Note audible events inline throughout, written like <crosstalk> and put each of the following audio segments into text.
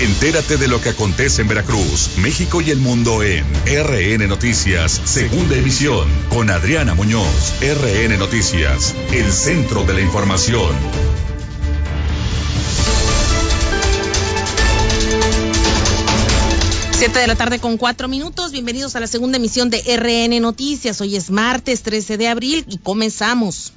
Entérate de lo que acontece en Veracruz, México y el mundo en RN Noticias, segunda emisión, con Adriana Muñoz. RN Noticias, el centro de la información. Siete de la tarde con cuatro minutos. Bienvenidos a la segunda emisión de RN Noticias. Hoy es martes 13 de abril y comenzamos.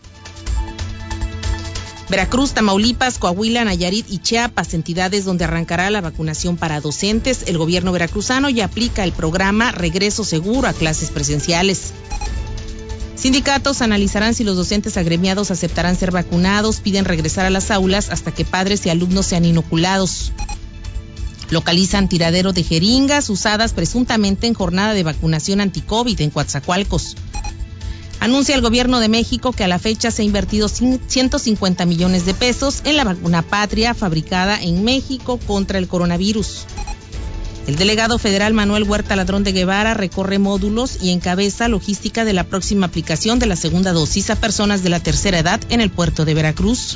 Veracruz, Tamaulipas, Coahuila, Nayarit y Chiapas, entidades donde arrancará la vacunación para docentes. El gobierno veracruzano ya aplica el programa Regreso Seguro a clases presenciales. Sindicatos analizarán si los docentes agremiados aceptarán ser vacunados, piden regresar a las aulas hasta que padres y alumnos sean inoculados. Localizan tiradero de jeringas usadas presuntamente en jornada de vacunación anti-COVID en Coatzacoalcos. Anuncia el gobierno de México que a la fecha se ha invertido 150 millones de pesos en la vacuna patria fabricada en México contra el coronavirus. El delegado federal Manuel Huerta Ladrón de Guevara recorre módulos y encabeza logística de la próxima aplicación de la segunda dosis a personas de la tercera edad en el puerto de Veracruz.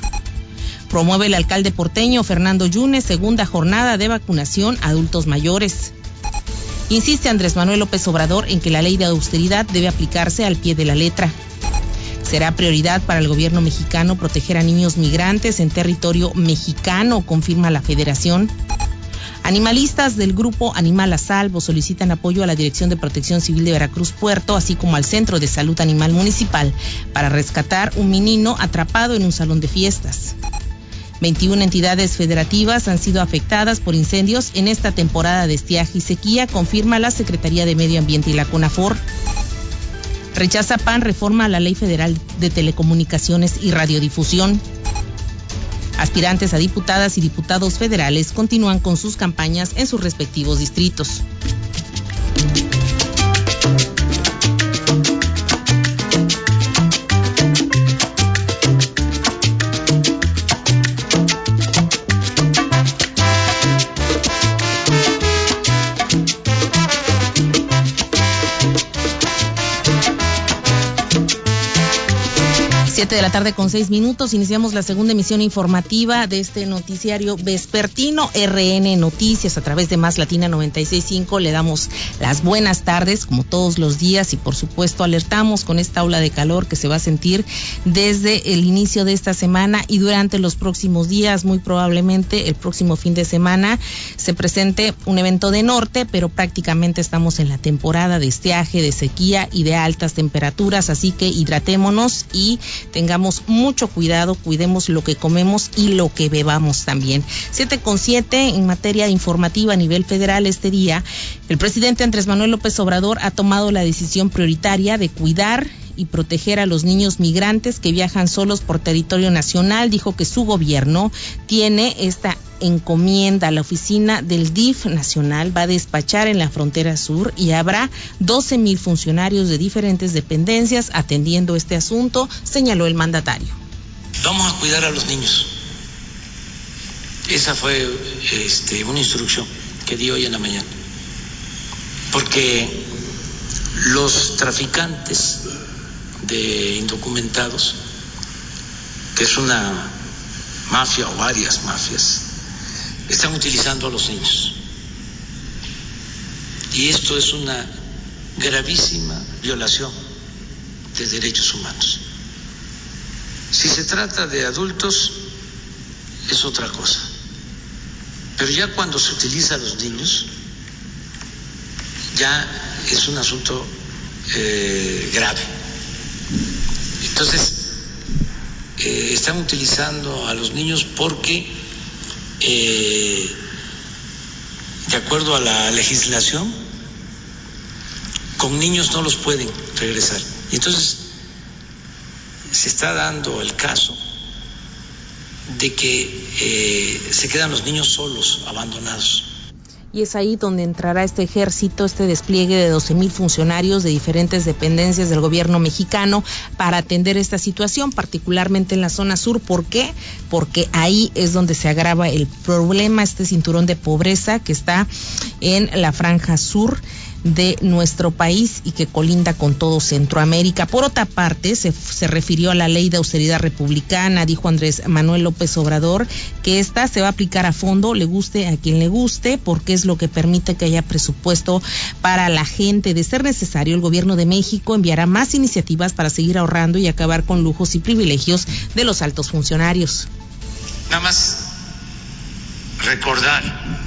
Promueve el alcalde porteño Fernando Yunes segunda jornada de vacunación a adultos mayores. Insiste Andrés Manuel López Obrador en que la ley de austeridad debe aplicarse al pie de la letra. Será prioridad para el gobierno mexicano proteger a niños migrantes en territorio mexicano, confirma la federación. Animalistas del grupo Animal a Salvo solicitan apoyo a la Dirección de Protección Civil de Veracruz Puerto, así como al Centro de Salud Animal Municipal, para rescatar un menino atrapado en un salón de fiestas. 21 entidades federativas han sido afectadas por incendios en esta temporada de estiaje y sequía, confirma la Secretaría de Medio Ambiente y la CONAFOR. Rechaza PAN reforma a la Ley Federal de Telecomunicaciones y Radiodifusión. Aspirantes a diputadas y diputados federales continúan con sus campañas en sus respectivos distritos. De la tarde con seis minutos. Iniciamos la segunda emisión informativa de este noticiario vespertino RN Noticias a través de Más Latina 965. Le damos las buenas tardes como todos los días y por supuesto alertamos con esta ola de calor que se va a sentir desde el inicio de esta semana y durante los próximos días. Muy probablemente el próximo fin de semana se presente un evento de norte, pero prácticamente estamos en la temporada de estiaje, de sequía y de altas temperaturas. Así que hidratémonos y tengamos mucho cuidado, cuidemos lo que comemos y lo que bebamos también. Siete con siete en materia informativa a nivel federal este día, el presidente Andrés Manuel López Obrador ha tomado la decisión prioritaria de cuidar y proteger a los niños migrantes que viajan solos por territorio nacional. Dijo que su gobierno tiene esta encomienda. La oficina del DIF nacional va a despachar en la frontera sur y habrá 12 mil funcionarios de diferentes dependencias atendiendo este asunto, señaló el mandatario. Vamos a cuidar a los niños. Esa fue este, una instrucción que di hoy en la mañana. Porque los traficantes de indocumentados, que es una mafia o varias mafias, están utilizando a los niños. Y esto es una gravísima violación de derechos humanos. Si se trata de adultos, es otra cosa. Pero ya cuando se utiliza a los niños, ya es un asunto eh, grave. Entonces, eh, están utilizando a los niños porque, eh, de acuerdo a la legislación, con niños no los pueden regresar. Entonces se está dando el caso de que eh, se quedan los niños solos, abandonados y es ahí donde entrará este ejército, este despliegue de 12 mil funcionarios de diferentes dependencias del gobierno mexicano para atender esta situación, particularmente en la zona sur. ¿Por qué? Porque ahí es donde se agrava el problema, este cinturón de pobreza que está en la franja sur de nuestro país y que colinda con todo Centroamérica. Por otra parte, se, se refirió a la ley de austeridad republicana, dijo Andrés Manuel López Obrador, que esta se va a aplicar a fondo, le guste a quien le guste, porque es lo que permite que haya presupuesto para la gente. De ser necesario, el gobierno de México enviará más iniciativas para seguir ahorrando y acabar con lujos y privilegios de los altos funcionarios. Nada más recordar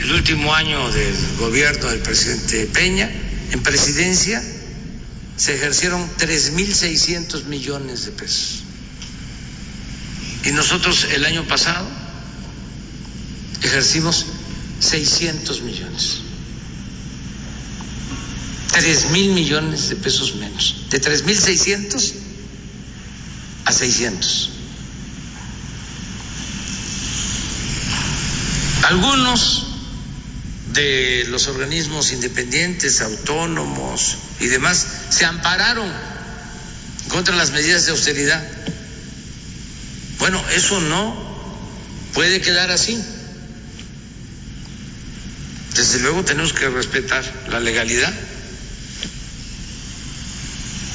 el último año del gobierno del presidente Peña en presidencia se ejercieron 3.600 millones de pesos. Y nosotros el año pasado ejercimos 600 millones. 3 mil millones de pesos menos. De 3.600 a 600. Algunos de los organismos independientes, autónomos y demás se ampararon contra las medidas de austeridad. Bueno, eso no puede quedar así. Desde luego tenemos que respetar la legalidad,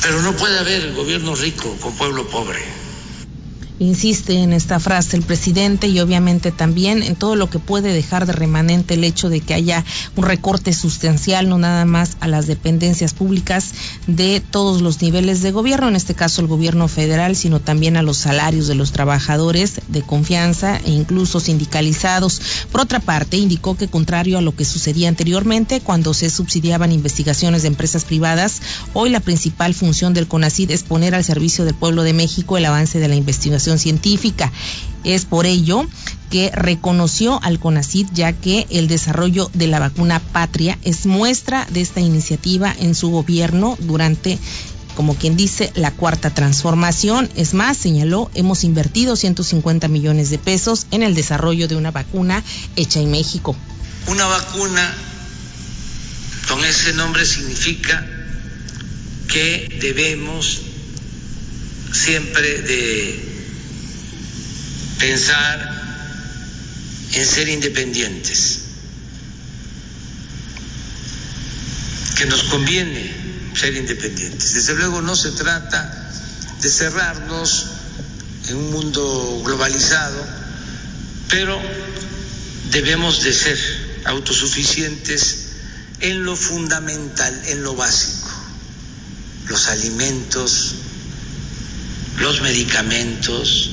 pero no puede haber gobierno rico con pueblo pobre insiste en esta frase el presidente y obviamente también en todo lo que puede dejar de remanente el hecho de que haya un recorte sustancial, no nada más a las dependencias públicas de todos los niveles de gobierno, en este caso el gobierno federal, sino también a los salarios de los trabajadores de confianza e incluso sindicalizados. Por otra parte, indicó que contrario a lo que sucedía anteriormente cuando se subsidiaban investigaciones de empresas privadas, hoy la principal función del CONACID es poner al servicio del pueblo de México el avance de la investigación científica. Es por ello que reconoció al CONACID ya que el desarrollo de la vacuna patria es muestra de esta iniciativa en su gobierno durante como quien dice, la cuarta transformación. Es más, señaló, hemos invertido 150 millones de pesos en el desarrollo de una vacuna hecha en México. Una vacuna con ese nombre significa que debemos siempre de pensar en ser independientes, que nos conviene ser independientes. Desde luego no se trata de cerrarnos en un mundo globalizado, pero debemos de ser autosuficientes en lo fundamental, en lo básico, los alimentos, los medicamentos,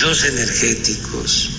los energéticos.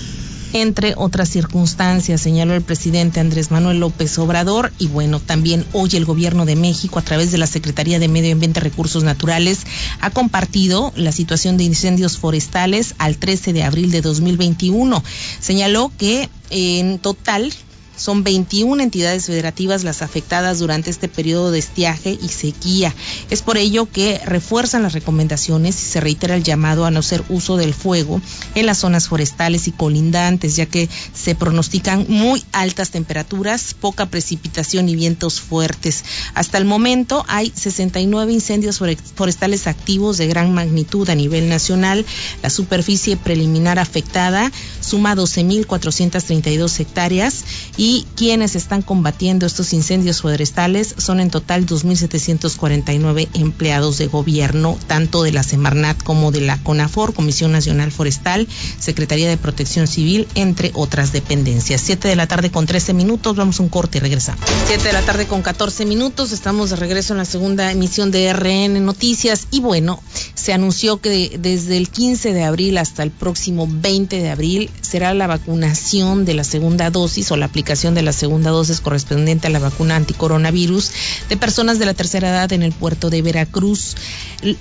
Entre otras circunstancias, señaló el presidente Andrés Manuel López Obrador, y bueno, también hoy el gobierno de México, a través de la Secretaría de Medio Ambiente y Recursos Naturales, ha compartido la situación de incendios forestales al 13 de abril de 2021. Señaló que en total son 21 entidades federativas las afectadas durante este periodo de estiaje y sequía. Es por ello que refuerzan las recomendaciones y se reitera el llamado a no hacer uso del fuego en las zonas forestales y colindantes, ya que se pronostican muy altas temperaturas, poca precipitación y vientos fuertes. Hasta el momento hay 69 incendios forestales activos de gran magnitud a nivel nacional. La superficie preliminar afectada suma 12.432 hectáreas y y quienes están combatiendo estos incendios forestales son en total 2.749 empleados de gobierno, tanto de la Semarnat como de la CONAFOR, Comisión Nacional Forestal, Secretaría de Protección Civil, entre otras dependencias. Siete de la tarde con 13 minutos, vamos a un corte y regresamos. Siete de la tarde con 14 minutos, estamos de regreso en la segunda emisión de RN Noticias y bueno, se anunció que desde el 15 de abril hasta el próximo 20 de abril será la vacunación de la segunda dosis o la aplicación de la segunda dosis correspondiente a la vacuna anticoronavirus de personas de la tercera edad en el puerto de Veracruz.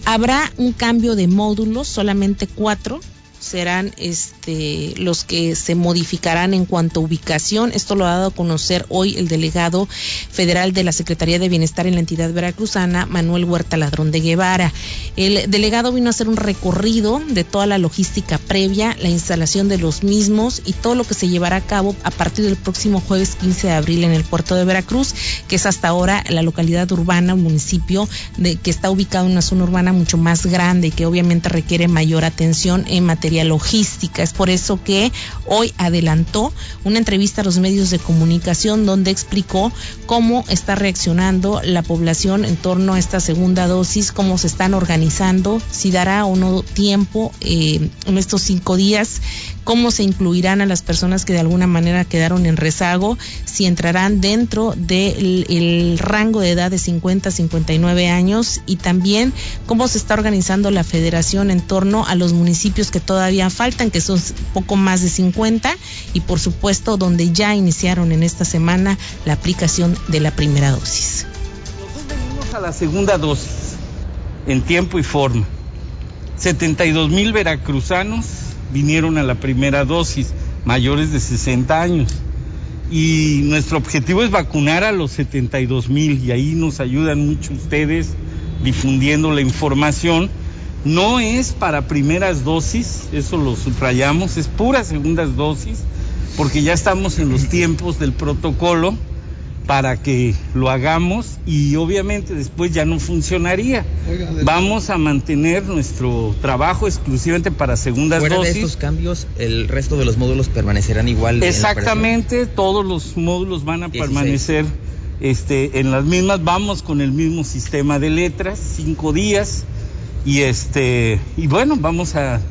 Habrá un cambio de módulos, solamente cuatro serán este los que se modificarán en cuanto a ubicación. Esto lo ha dado a conocer hoy el delegado federal de la Secretaría de Bienestar en la entidad veracruzana, Manuel Huerta Ladrón de Guevara. El delegado vino a hacer un recorrido de toda la logística previa, la instalación de los mismos y todo lo que se llevará a cabo a partir del próximo jueves 15 de abril en el puerto de Veracruz, que es hasta ahora la localidad urbana, un municipio de, que está ubicado en una zona urbana mucho más grande y que obviamente requiere mayor atención en materia materia logística. Es por eso que hoy adelantó una entrevista a los medios de comunicación donde explicó cómo está reaccionando la población en torno a esta segunda dosis, cómo se están organizando, si dará o no tiempo eh, en estos cinco días, cómo se incluirán a las personas que de alguna manera quedaron en rezago, si entrarán dentro del rango de edad de 50 a 59 años y también cómo se está organizando la federación en torno a los municipios que todavía faltan, que son poco más de 50 y por supuesto donde ya iniciaron en esta semana la aplicación de la primera dosis. Nosotros venimos a la segunda dosis en tiempo y forma. 72 mil veracruzanos vinieron a la primera dosis, mayores de 60 años. Y nuestro objetivo es vacunar a los 72 mil y ahí nos ayudan mucho ustedes difundiendo la información. No es para primeras dosis, eso lo subrayamos, es pura segundas dosis, porque ya estamos en los <laughs> tiempos del protocolo para que lo hagamos y obviamente después ya no funcionaría. Vamos a mantener nuestro trabajo exclusivamente para segundas Fuera dosis. de estos cambios, el resto de los módulos permanecerán igual. Exactamente, todos los módulos van a 16. permanecer este, en las mismas. Vamos con el mismo sistema de letras, cinco días y este y bueno, vamos a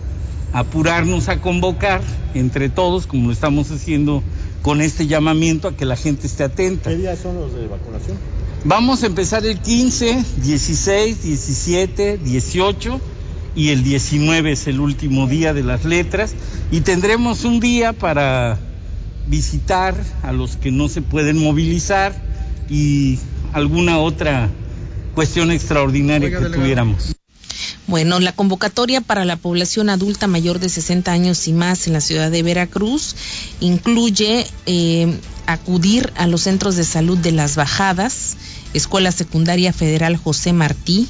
apurarnos a convocar entre todos, como lo estamos haciendo con este llamamiento a que la gente esté atenta. ¿Qué días son los de vacunación? Vamos a empezar el 15, 16, 17, 18 y el 19 es el último día de las letras y tendremos un día para visitar a los que no se pueden movilizar y alguna otra cuestión extraordinaria Oiga, que delegado. tuviéramos. Bueno, la convocatoria para la población adulta mayor de 60 años y más en la ciudad de Veracruz incluye eh, acudir a los centros de salud de las Bajadas, Escuela Secundaria Federal José Martí,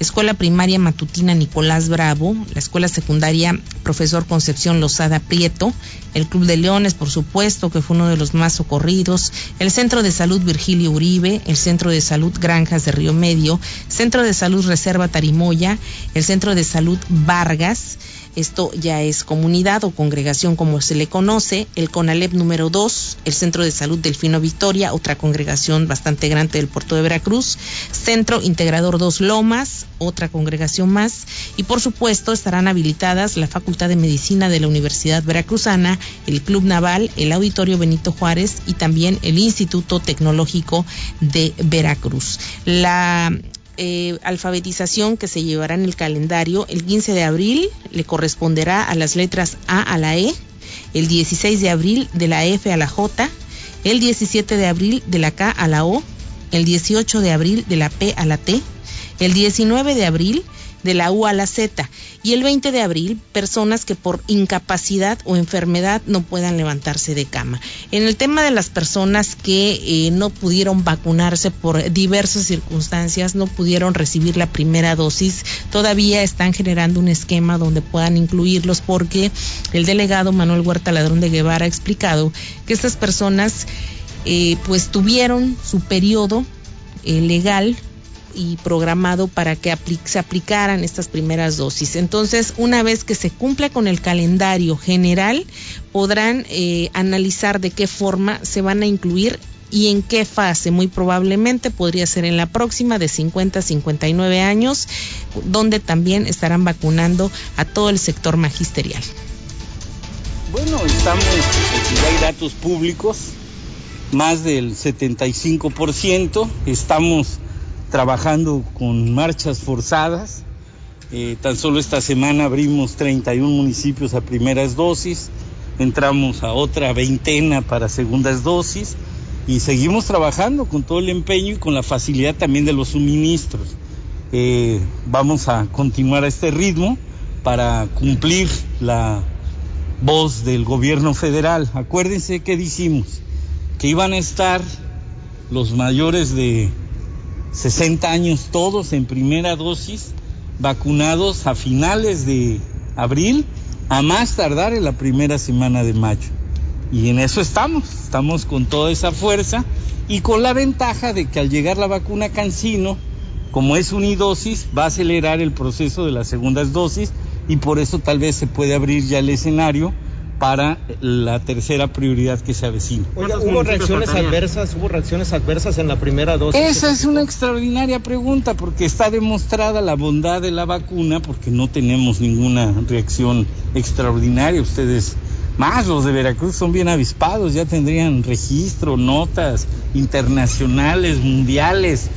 Escuela Primaria Matutina Nicolás Bravo, la Escuela Secundaria Profesor Concepción Lozada Prieto, el Club de Leones, por supuesto, que fue uno de los más socorridos, el Centro de Salud Virgilio Uribe, el Centro de Salud Granjas de Río Medio, Centro de Salud Reserva Tarimoya, el Centro de Salud Vargas, esto ya es comunidad o congregación como se le conoce, el CONALEP número 2, el Centro de Salud Delfino Victoria, otra congregación bastante grande del puerto de Veracruz, Centro Integrador 2 Lomas, otra congregación más, y por supuesto estarán habilitadas la Facultad de Medicina de la Universidad Veracruzana, el Club Naval, el Auditorio Benito Juárez y también el Instituto Tecnológico de Veracruz. La eh, alfabetización que se llevará en el calendario el 15 de abril le corresponderá a las letras A a la E, el 16 de abril de la F a la J, el 17 de abril de la K a la O, el 18 de abril de la P a la T, el 19 de abril de la U a la Z y el 20 de abril personas que por incapacidad o enfermedad no puedan levantarse de cama. En el tema de las personas que eh, no pudieron vacunarse por diversas circunstancias, no pudieron recibir la primera dosis, todavía están generando un esquema donde puedan incluirlos porque el delegado Manuel Huerta Ladrón de Guevara ha explicado que estas personas eh, pues tuvieron su periodo eh, legal y programado para que se aplicaran estas primeras dosis. Entonces, una vez que se cumpla con el calendario general, podrán eh, analizar de qué forma se van a incluir y en qué fase. Muy probablemente podría ser en la próxima de 50 a 59 años, donde también estarán vacunando a todo el sector magisterial. Bueno, estamos, ya hay datos públicos, más del 75%, estamos trabajando con marchas forzadas. Eh, tan solo esta semana abrimos 31 municipios a primeras dosis, entramos a otra veintena para segundas dosis y seguimos trabajando con todo el empeño y con la facilidad también de los suministros. Eh, vamos a continuar a este ritmo para cumplir la voz del gobierno federal. Acuérdense que dijimos que iban a estar los mayores de 60 años todos en primera dosis, vacunados a finales de abril, a más tardar en la primera semana de mayo. Y en eso estamos, estamos con toda esa fuerza y con la ventaja de que al llegar la vacuna Cancino, como es unidosis, va a acelerar el proceso de las segundas dosis y por eso tal vez se puede abrir ya el escenario para la tercera prioridad que se avecina. Oiga, ¿hubo reacciones adversas? ¿Hubo reacciones adversas en la primera dosis? Esa es una extraordinaria pregunta porque está demostrada la bondad de la vacuna porque no tenemos ninguna reacción extraordinaria. Ustedes, más los de Veracruz, son bien avispados, ya tendrían registro, notas internacionales, mundiales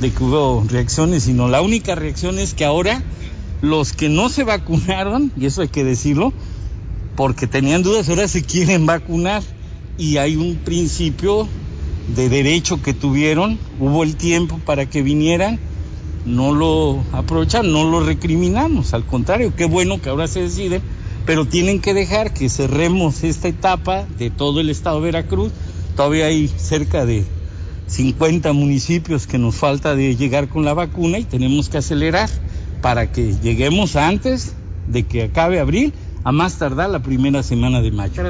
de que hubo reacciones, sino la única reacción es que ahora los que no se vacunaron, y eso hay que decirlo, porque tenían dudas, ahora se quieren vacunar y hay un principio de derecho que tuvieron, hubo el tiempo para que vinieran, no lo aprovecharon, no lo recriminamos, al contrario, qué bueno que ahora se decide, pero tienen que dejar que cerremos esta etapa de todo el estado de Veracruz, todavía hay cerca de 50 municipios que nos falta de llegar con la vacuna y tenemos que acelerar para que lleguemos antes de que acabe abril a más tardar la primera semana de mayo.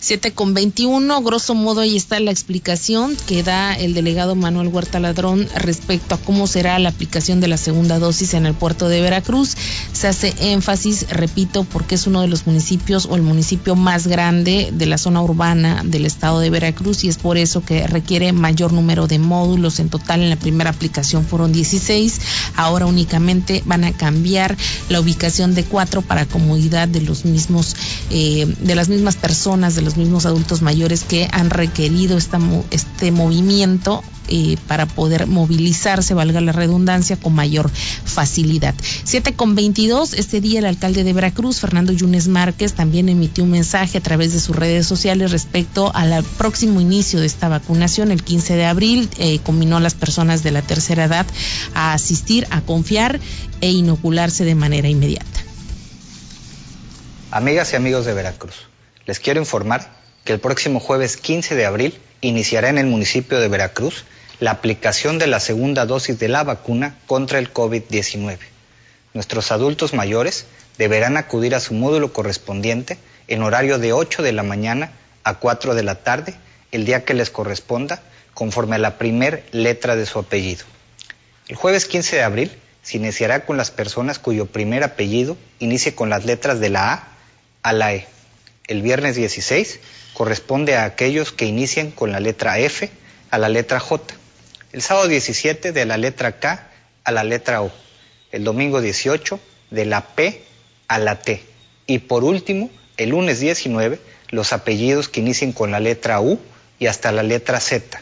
7 con 21, grosso modo ahí está la explicación que da el delegado Manuel Huerta Ladrón respecto a cómo será la aplicación de la segunda dosis en el puerto de Veracruz. Se hace énfasis, repito, porque es uno de los municipios o el municipio más grande de la zona urbana del estado de Veracruz y es por eso que requiere mayor número de módulos. En total en la primera aplicación fueron 16, ahora únicamente van a cambiar la ubicación de cuatro para comodidad de los mismos, eh, de las mismas personas, de los mismos adultos mayores que han requerido este movimiento eh, para poder movilizarse, valga la redundancia, con mayor facilidad. 7 con 22, este día el alcalde de Veracruz, Fernando Yunes Márquez, también emitió un mensaje a través de sus redes sociales respecto al próximo inicio de esta vacunación, el 15 de abril, eh, combinó a las personas de la tercera edad a asistir, a confiar e inocularse de manera inmediata. Amigas y amigos de Veracruz les quiero informar que el próximo jueves 15 de abril iniciará en el municipio de Veracruz la aplicación de la segunda dosis de la vacuna contra el COVID-19. Nuestros adultos mayores deberán acudir a su módulo correspondiente en horario de 8 de la mañana a 4 de la tarde, el día que les corresponda, conforme a la primer letra de su apellido. El jueves 15 de abril se iniciará con las personas cuyo primer apellido inicie con las letras de la A a la E el viernes 16 corresponde a aquellos que inicien con la letra F a la letra J. El sábado 17 de la letra K a la letra O. El domingo 18 de la P a la T. Y por último, el lunes 19, los apellidos que inicien con la letra U y hasta la letra Z.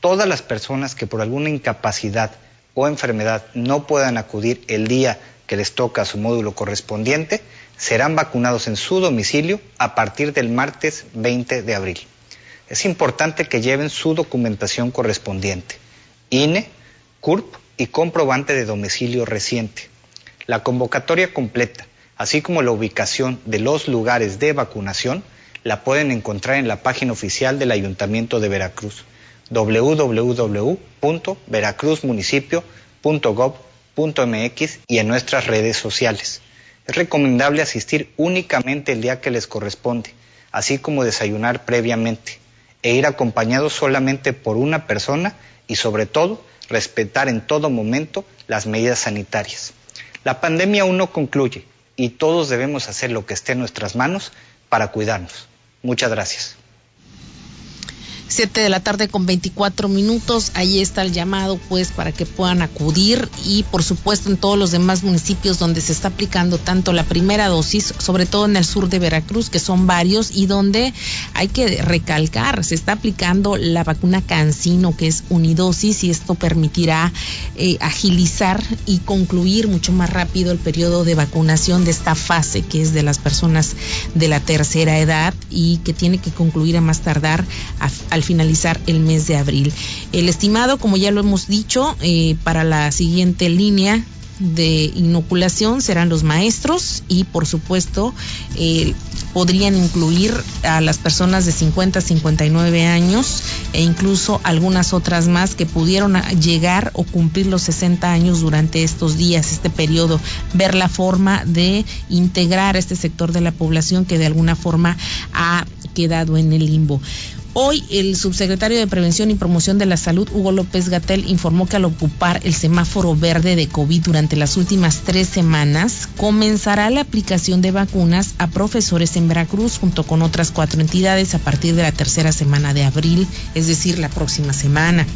Todas las personas que por alguna incapacidad o enfermedad no puedan acudir el día que les toca su módulo correspondiente, serán vacunados en su domicilio a partir del martes 20 de abril. Es importante que lleven su documentación correspondiente, INE, CURP y comprobante de domicilio reciente. La convocatoria completa, así como la ubicación de los lugares de vacunación, la pueden encontrar en la página oficial del Ayuntamiento de Veracruz, www.veracruzmunicipio.gov.mx y en nuestras redes sociales. Es recomendable asistir únicamente el día que les corresponde, así como desayunar previamente, e ir acompañado solamente por una persona y sobre todo respetar en todo momento las medidas sanitarias. La pandemia aún no concluye y todos debemos hacer lo que esté en nuestras manos para cuidarnos. Muchas gracias. 7 de la tarde con 24 minutos. Ahí está el llamado, pues, para que puedan acudir y, por supuesto, en todos los demás municipios donde se está aplicando tanto la primera dosis, sobre todo en el sur de Veracruz, que son varios, y donde hay que recalcar, se está aplicando la vacuna Cancino, que es unidosis, y esto permitirá eh, agilizar y concluir mucho más rápido el periodo de vacunación de esta fase, que es de las personas de la tercera edad y que tiene que concluir a más tardar a al finalizar el mes de abril. El estimado, como ya lo hemos dicho, eh, para la siguiente línea de inoculación serán los maestros y por supuesto eh, podrían incluir a las personas de 50 a 59 años e incluso algunas otras más que pudieron llegar o cumplir los 60 años durante estos días, este periodo, ver la forma de integrar este sector de la población que de alguna forma ha quedado en el limbo. Hoy el subsecretario de Prevención y Promoción de la Salud, Hugo López Gatel, informó que al ocupar el semáforo verde de COVID durante las últimas tres semanas, comenzará la aplicación de vacunas a profesores en Veracruz junto con otras cuatro entidades a partir de la tercera semana de abril, es decir, la próxima semana.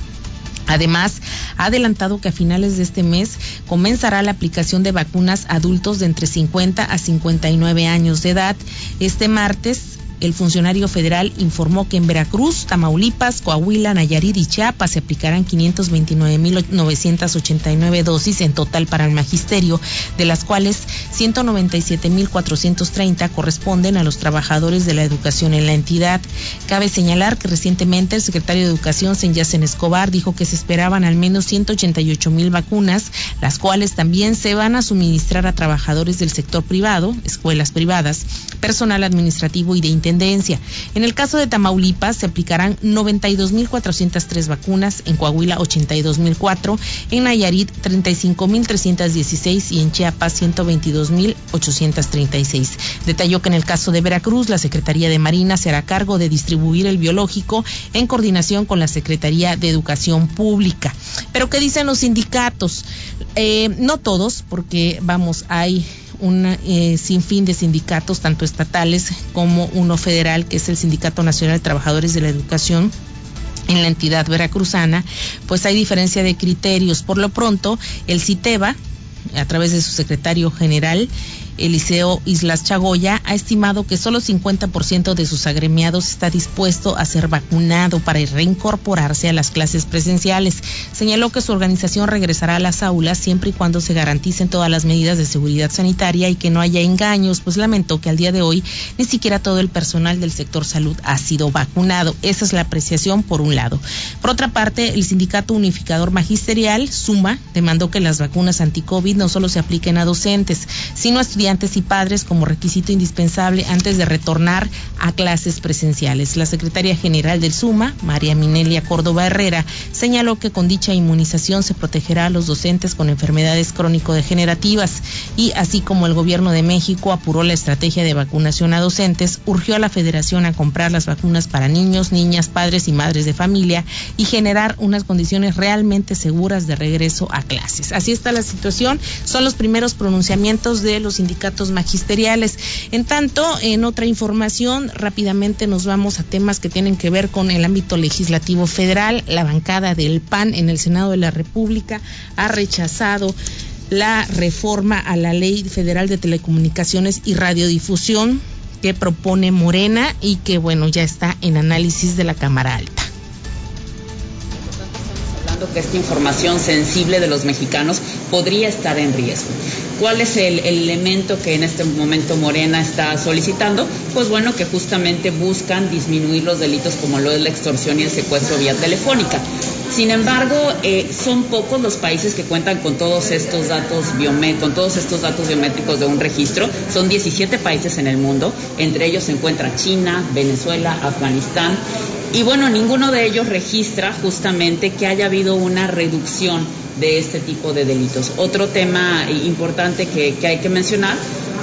Además, ha adelantado que a finales de este mes comenzará la aplicación de vacunas a adultos de entre 50 a 59 años de edad. Este martes el funcionario federal informó que en Veracruz, Tamaulipas, Coahuila, Nayarit y Chiapas se aplicarán 529.989 dosis en total para el magisterio, de las cuales 197.430 corresponden a los trabajadores de la educación en la entidad. Cabe señalar que recientemente el secretario de Educación, Senyacen Escobar, dijo que se esperaban al menos 188.000 vacunas, las cuales también se van a suministrar a trabajadores del sector privado, escuelas privadas, personal administrativo y de en el caso de Tamaulipas se aplicarán 92.403 vacunas, en Coahuila 82.004, en Nayarit 35.316 y en Chiapas 122.836. Detalló que en el caso de Veracruz la Secretaría de Marina será cargo de distribuir el biológico en coordinación con la Secretaría de Educación Pública. Pero ¿qué dicen los sindicatos? Eh, no todos, porque vamos, hay un eh, sinfín de sindicatos, tanto estatales como uno federal, que es el Sindicato Nacional de Trabajadores de la Educación en la entidad veracruzana, pues hay diferencia de criterios. Por lo pronto, el CITEBA, a través de su secretario general, Eliseo Islas Chagoya ha estimado que solo 50% de sus agremiados está dispuesto a ser vacunado para reincorporarse a las clases presenciales. Señaló que su organización regresará a las aulas siempre y cuando se garanticen todas las medidas de seguridad sanitaria y que no haya engaños, pues lamentó que al día de hoy ni siquiera todo el personal del sector salud ha sido vacunado. Esa es la apreciación por un lado. Por otra parte, el Sindicato Unificador Magisterial, SUMA, demandó que las vacunas anti-COVID no solo se apliquen a docentes, sino a estudiantes y padres como requisito indispensable antes de retornar a clases presenciales. La secretaria general del SUMA, María Minelia Córdoba Herrera, señaló que con dicha inmunización se protegerá a los docentes con enfermedades crónico-degenerativas y así como el gobierno de México apuró la estrategia de vacunación a docentes, urgió a la federación a comprar las vacunas para niños, niñas, padres y madres de familia y generar unas condiciones realmente seguras de regreso a clases. Así está la situación. Son los primeros pronunciamientos de los magisteriales. En tanto, en otra información, rápidamente nos vamos a temas que tienen que ver con el ámbito legislativo federal. La bancada del PAN en el Senado de la República ha rechazado la reforma a la Ley Federal de Telecomunicaciones y Radiodifusión que propone Morena y que, bueno, ya está en análisis de la Cámara Alta que esta información sensible de los mexicanos podría estar en riesgo. ¿Cuál es el, elemento que en este momento Morena está solicitando? Pues bueno, que justamente buscan disminuir los delitos como lo es la extorsión y el secuestro vía telefónica. Sin embargo, eh, son pocos los países que cuentan con todos estos datos con todos estos datos biométricos de un registro. Son 17 países en el mundo, entre ellos se encuentra China, Venezuela, Afganistán. Y bueno, ninguno de ellos registra justamente que haya habido una reducción de este tipo de delitos. Otro tema importante que, hay que mencionar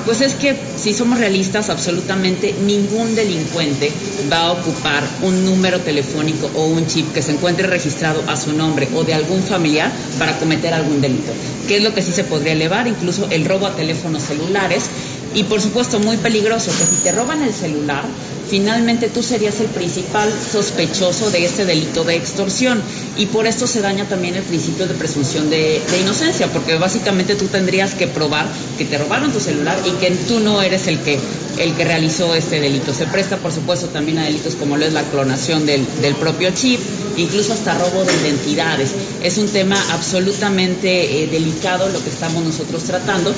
pues es que si somos realistas, absolutamente ningún delincuente va a ocupar un número telefónico o un chip que se encuentre registrado a su nombre o de algún familiar para cometer algún delito. ¿Qué es lo que sí se podría elevar? Incluso el robo a teléfonos celulares y por supuesto muy peligroso que si te roban el celular, finalmente tú serías el principal sospechoso de este delito de extorsión y por esto se daña también el principio de presunción de, inocencia, porque básicamente tú tendrías que probar que te robaron tu celular y que tú no eres el que, el que realizó este delito. Se presta por supuesto también a delitos como lo es la clonación del, del propio chip, incluso hasta robo de identidades. Es un tema absolutamente eh, delicado lo que estamos nosotros tratando.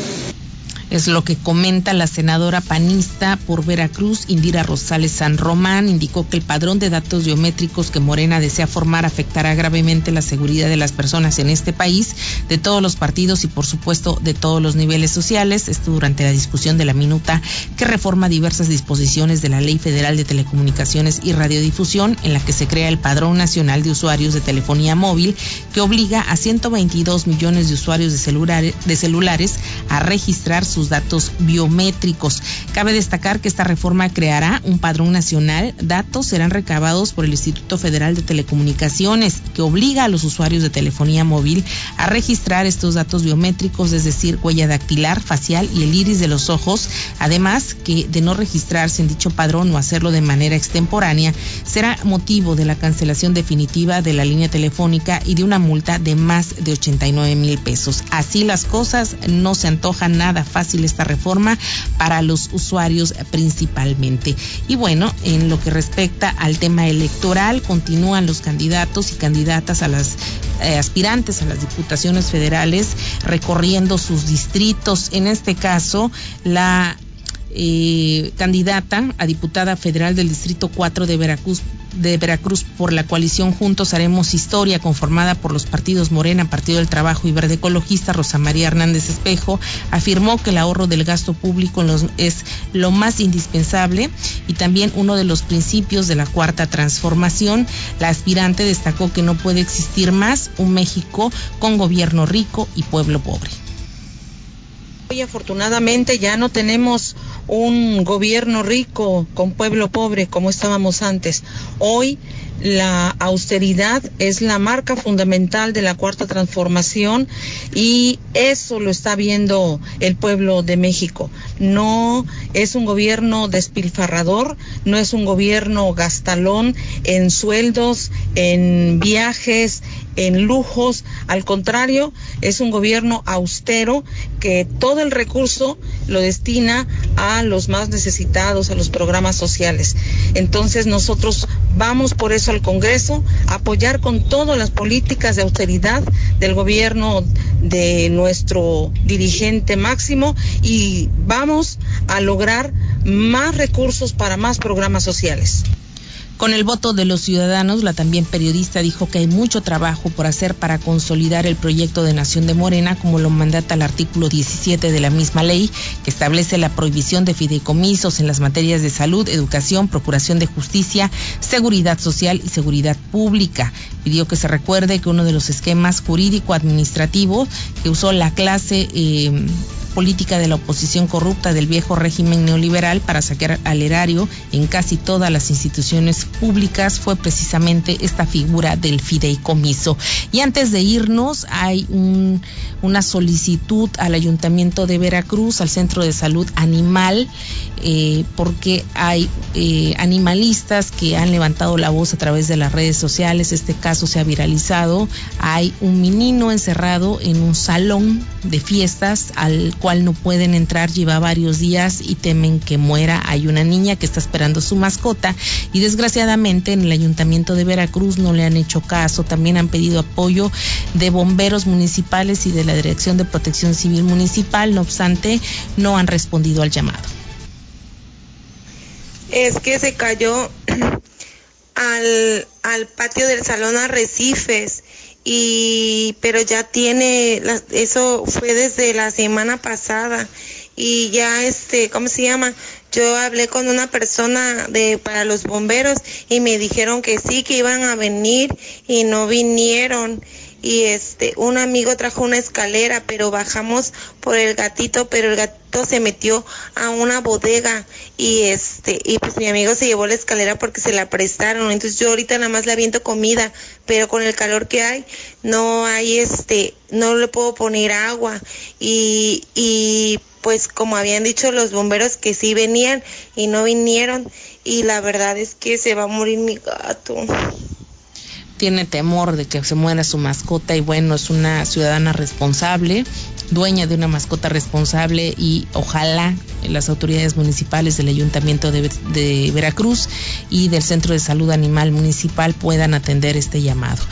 Es lo que comenta la senadora panista por Veracruz, Indira Rosales San Román. Indicó que el padrón de datos biométricos que Morena desea formar afectará gravemente la seguridad de las personas en este país, de todos los partidos y por supuesto de todos los niveles sociales. Esto durante la discusión de la minuta que reforma diversas disposiciones de la Ley Federal de Telecomunicaciones y Radiodifusión, en la que se crea el Padrón Nacional de Usuarios de Telefonía Móvil, que obliga a 122 millones de usuarios de celulares, de celulares a registrar su sus datos biométricos. Cabe destacar que esta reforma creará un padrón nacional. Datos serán recabados por el Instituto Federal de Telecomunicaciones, que obliga a los usuarios de telefonía móvil a registrar estos datos biométricos, es decir, huella dactilar, facial y el iris de los ojos. Además, que de no registrarse en dicho padrón o hacerlo de manera extemporánea, será motivo de la cancelación definitiva de la línea telefónica y de una multa de más de 89 mil pesos. Así las cosas, no se antoja nada fácil esta reforma para los usuarios principalmente. Y bueno, en lo que respecta al tema electoral, continúan los candidatos y candidatas a las eh, aspirantes a las diputaciones federales recorriendo sus distritos. En este caso, la eh, candidata a diputada federal del Distrito 4 de Veracruz, de Veracruz por la coalición Juntos Haremos Historia, conformada por los partidos Morena, Partido del Trabajo y Verde Ecologista, Rosa María Hernández Espejo, afirmó que el ahorro del gasto público es lo más indispensable y también uno de los principios de la cuarta transformación. La aspirante destacó que no puede existir más un México con gobierno rico y pueblo pobre. Hoy afortunadamente ya no tenemos un gobierno rico con pueblo pobre como estábamos antes. Hoy la austeridad es la marca fundamental de la cuarta transformación y eso lo está viendo el pueblo de México. No es un gobierno despilfarrador, no es un gobierno gastalón en sueldos, en viajes, en lujos, al contrario, es un gobierno austero que todo el recurso lo destina a los más necesitados, a los programas sociales. Entonces nosotros vamos por eso al Congreso, apoyar con todas las políticas de austeridad del gobierno de nuestro dirigente máximo y vamos a lograr más recursos para más programas sociales. Con el voto de los ciudadanos, la también periodista dijo que hay mucho trabajo por hacer para consolidar el proyecto de Nación de Morena, como lo mandata el artículo 17 de la misma ley, que establece la prohibición de fideicomisos en las materias de salud, educación, procuración de justicia, seguridad social y seguridad pública. Pidió que se recuerde que uno de los esquemas jurídico-administrativos que usó la clase eh, política de la oposición corrupta del viejo régimen neoliberal para saquear al erario en casi todas las instituciones públicas fue precisamente esta figura del fideicomiso. Y antes de irnos, hay un, una solicitud al Ayuntamiento de Veracruz, al Centro de Salud Animal, eh, porque hay eh, animalistas que han levantado la voz a través de las redes sociales. Este caso se ha viralizado. Hay un menino encerrado en un salón de fiestas al cual no pueden entrar, lleva varios días y temen que muera. Hay una niña que está esperando su mascota y desgraciadamente en el ayuntamiento de Veracruz no le han hecho caso. También han pedido apoyo de bomberos municipales y de la Dirección de Protección Civil Municipal. No obstante, no han respondido al llamado. Es que se cayó <clears throat> al, al patio del salón Arrecifes y pero ya tiene eso fue desde la semana pasada. Y ya este cómo se llama yo hablé con una persona de para los bomberos y me dijeron que sí que iban a venir y no vinieron y este un amigo trajo una escalera pero bajamos por el gatito pero el gatito se metió a una bodega y este y pues mi amigo se llevó la escalera porque se la prestaron. Entonces yo ahorita nada más le aviento comida pero con el calor que hay no hay este no le puedo poner agua. Y y pues como habían dicho los bomberos que sí venían y no vinieron y la verdad es que se va a morir mi gato tiene temor de que se muera su mascota y bueno, es una ciudadana responsable, dueña de una mascota responsable y ojalá las autoridades municipales del Ayuntamiento de, de Veracruz y del Centro de Salud Animal Municipal puedan atender este llamado.